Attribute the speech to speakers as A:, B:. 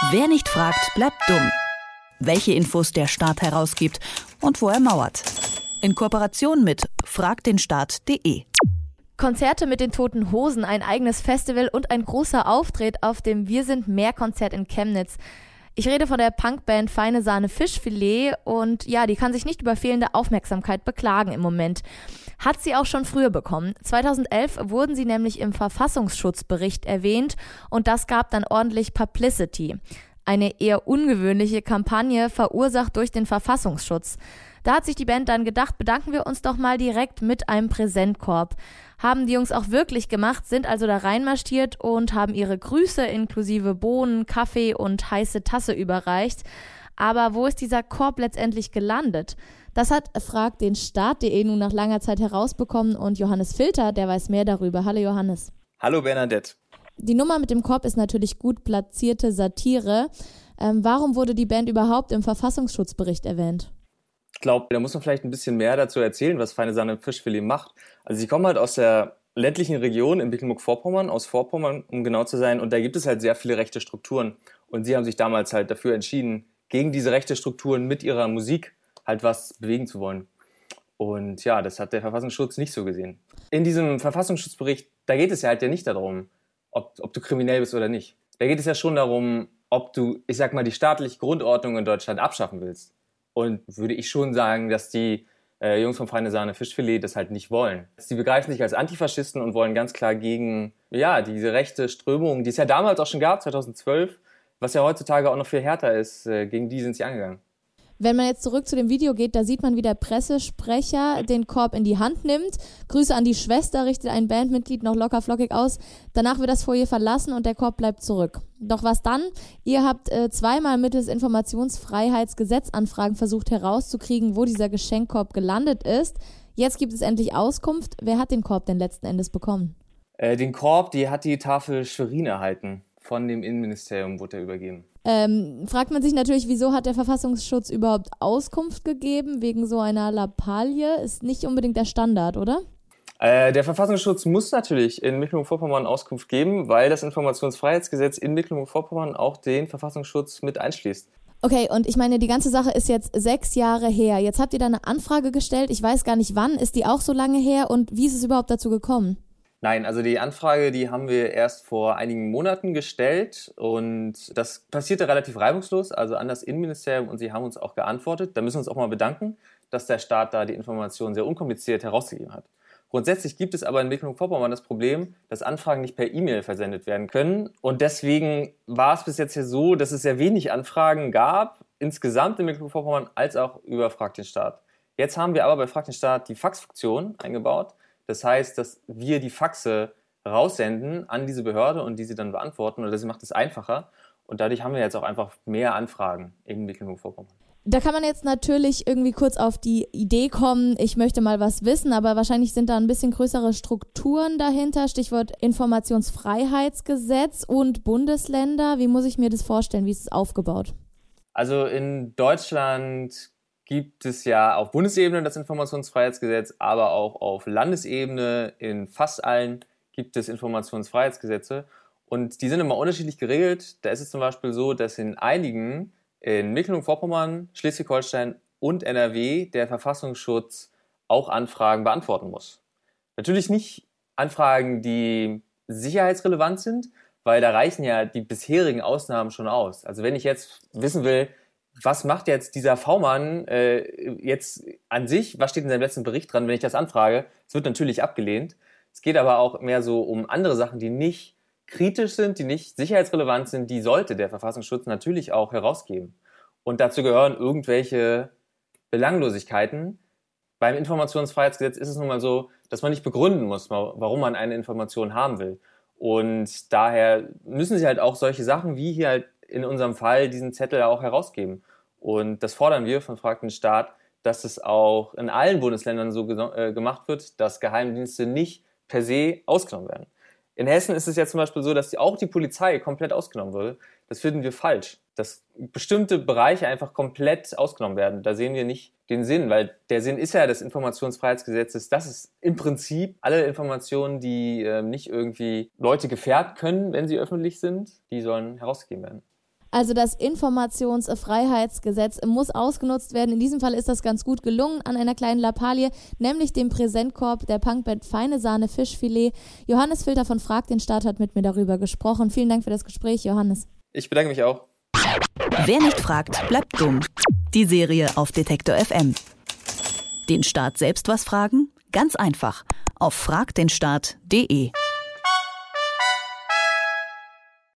A: Wer nicht fragt, bleibt dumm. Welche Infos der Staat herausgibt und wo er mauert. In Kooperation mit fragdenstaat.de.
B: Konzerte mit den Toten Hosen, ein eigenes Festival und ein großer Auftritt auf dem Wir sind mehr Konzert in Chemnitz. Ich rede von der Punkband Feine Sahne Fischfilet und ja, die kann sich nicht über fehlende Aufmerksamkeit beklagen im Moment. Hat sie auch schon früher bekommen. 2011 wurden sie nämlich im Verfassungsschutzbericht erwähnt und das gab dann ordentlich Publicity. Eine eher ungewöhnliche Kampagne verursacht durch den Verfassungsschutz. Da hat sich die Band dann gedacht, bedanken wir uns doch mal direkt mit einem Präsentkorb. Haben die Jungs auch wirklich gemacht, sind also da reinmarschiert und haben ihre Grüße inklusive Bohnen, Kaffee und heiße Tasse überreicht. Aber wo ist dieser Korb letztendlich gelandet? Das hat Frag den Staat.de nun nach langer Zeit herausbekommen und Johannes Filter, der weiß mehr darüber. Hallo Johannes.
C: Hallo Bernadette.
B: Die Nummer mit dem Korb ist natürlich gut platzierte Satire. Ähm, warum wurde die Band überhaupt im Verfassungsschutzbericht erwähnt?
C: Ich glaube, da muss man vielleicht ein bisschen mehr dazu erzählen, was Feine Sahne Fischfilet macht. Also sie kommen halt aus der ländlichen Region in Mecklenburg-Vorpommern, aus Vorpommern, um genau zu sein, und da gibt es halt sehr viele rechte Strukturen. Und sie haben sich damals halt dafür entschieden, gegen diese rechte Strukturen mit ihrer Musik halt was bewegen zu wollen. Und ja, das hat der Verfassungsschutz nicht so gesehen. In diesem Verfassungsschutzbericht, da geht es ja halt ja nicht darum, ob, ob du kriminell bist oder nicht. Da geht es ja schon darum, ob du, ich sag mal, die staatliche Grundordnung in Deutschland abschaffen willst. Und würde ich schon sagen, dass die äh, Jungs vom Feine Sahne Fischfilet das halt nicht wollen. Sie begreifen sich als Antifaschisten und wollen ganz klar gegen, ja, diese rechte Strömung, die es ja damals auch schon gab, 2012, was ja heutzutage auch noch viel härter ist, äh, gegen die sind sie angegangen.
B: Wenn man jetzt zurück zu dem Video geht, da sieht man, wie der Pressesprecher den Korb in die Hand nimmt. Grüße an die Schwester, richtet ein Bandmitglied noch locker flockig aus. Danach wird das Foyer verlassen und der Korb bleibt zurück. Doch was dann? Ihr habt äh, zweimal mittels Informationsfreiheitsgesetzanfragen versucht herauszukriegen, wo dieser Geschenkkorb gelandet ist. Jetzt gibt es endlich Auskunft. Wer hat den Korb denn letzten Endes bekommen?
C: Äh, den Korb, die hat die Tafel Schwerin erhalten. Von dem Innenministerium wurde er übergeben.
B: Ähm, fragt man sich natürlich, wieso hat der Verfassungsschutz überhaupt Auskunft gegeben wegen so einer Lappalie? Ist nicht unbedingt der Standard, oder?
C: Äh, der Verfassungsschutz muss natürlich in Mecklenburg-Vorpommern Auskunft geben, weil das Informationsfreiheitsgesetz in Mecklenburg-Vorpommern auch den Verfassungsschutz mit einschließt.
B: Okay, und ich meine, die ganze Sache ist jetzt sechs Jahre her. Jetzt habt ihr da eine Anfrage gestellt. Ich weiß gar nicht wann. Ist die auch so lange her? Und wie ist es überhaupt dazu gekommen?
C: Nein, also die Anfrage, die haben wir erst vor einigen Monaten gestellt und das passierte relativ reibungslos, also an das Innenministerium und sie haben uns auch geantwortet. Da müssen wir uns auch mal bedanken, dass der Staat da die Informationen sehr unkompliziert herausgegeben hat. Grundsätzlich gibt es aber in Mecklenburg-Vorpommern das Problem, dass Anfragen nicht per E-Mail versendet werden können. Und deswegen war es bis jetzt hier so, dass es sehr wenig Anfragen gab, insgesamt in Mecklenburg-Vorpommern, als auch über Frag den Staat. Jetzt haben wir aber bei Frag den Staat die Faxfunktion eingebaut. Das heißt, dass wir die Faxe raussenden an diese Behörde und die sie dann beantworten oder sie macht es einfacher. Und dadurch haben wir jetzt auch einfach mehr Anfragen in Mecklenburg-Vorpommern.
B: Da kann man jetzt natürlich irgendwie kurz auf die Idee kommen, ich möchte mal was wissen, aber wahrscheinlich sind da ein bisschen größere Strukturen dahinter. Stichwort Informationsfreiheitsgesetz und Bundesländer. Wie muss ich mir das vorstellen? Wie ist es aufgebaut?
C: Also in Deutschland gibt es ja auf Bundesebene das Informationsfreiheitsgesetz, aber auch auf Landesebene in fast allen gibt es Informationsfreiheitsgesetze. Und die sind immer unterschiedlich geregelt. Da ist es zum Beispiel so, dass in einigen, in Mecklenburg-Vorpommern, Schleswig-Holstein und NRW, der Verfassungsschutz auch Anfragen beantworten muss. Natürlich nicht Anfragen, die sicherheitsrelevant sind, weil da reichen ja die bisherigen Ausnahmen schon aus. Also wenn ich jetzt wissen will, was macht jetzt dieser V-Mann äh, jetzt an sich? Was steht in seinem letzten Bericht dran, wenn ich das anfrage? Es wird natürlich abgelehnt. Es geht aber auch mehr so um andere Sachen, die nicht kritisch sind, die nicht sicherheitsrelevant sind, die sollte der Verfassungsschutz natürlich auch herausgeben. Und dazu gehören irgendwelche Belanglosigkeiten. Beim Informationsfreiheitsgesetz ist es nun mal so, dass man nicht begründen muss, warum man eine Information haben will. Und daher müssen sie halt auch solche Sachen wie hier halt in unserem Fall diesen Zettel auch herausgeben. Und das fordern wir von Frag Staat, dass es auch in allen Bundesländern so äh, gemacht wird, dass Geheimdienste nicht per se ausgenommen werden. In Hessen ist es ja zum Beispiel so, dass auch die Polizei komplett ausgenommen wurde. Das finden wir falsch. Dass bestimmte Bereiche einfach komplett ausgenommen werden. Da sehen wir nicht den Sinn, weil der Sinn ist ja des Informationsfreiheitsgesetzes, dass es im Prinzip alle Informationen, die äh, nicht irgendwie Leute gefährden können, wenn sie öffentlich sind, die sollen herausgegeben werden.
B: Also das Informationsfreiheitsgesetz muss ausgenutzt werden. In diesem Fall ist das ganz gut gelungen an einer kleinen Lappalie, nämlich dem Präsentkorb der Punkband Feine Sahne Fischfilet. Johannes Filter von Frag den Staat hat mit mir darüber gesprochen. Vielen Dank für das Gespräch, Johannes.
C: Ich bedanke mich auch.
A: Wer nicht fragt, bleibt dumm. Die Serie auf Detektor FM. Den Staat selbst was fragen? Ganz einfach. Auf fragdenstaat.de.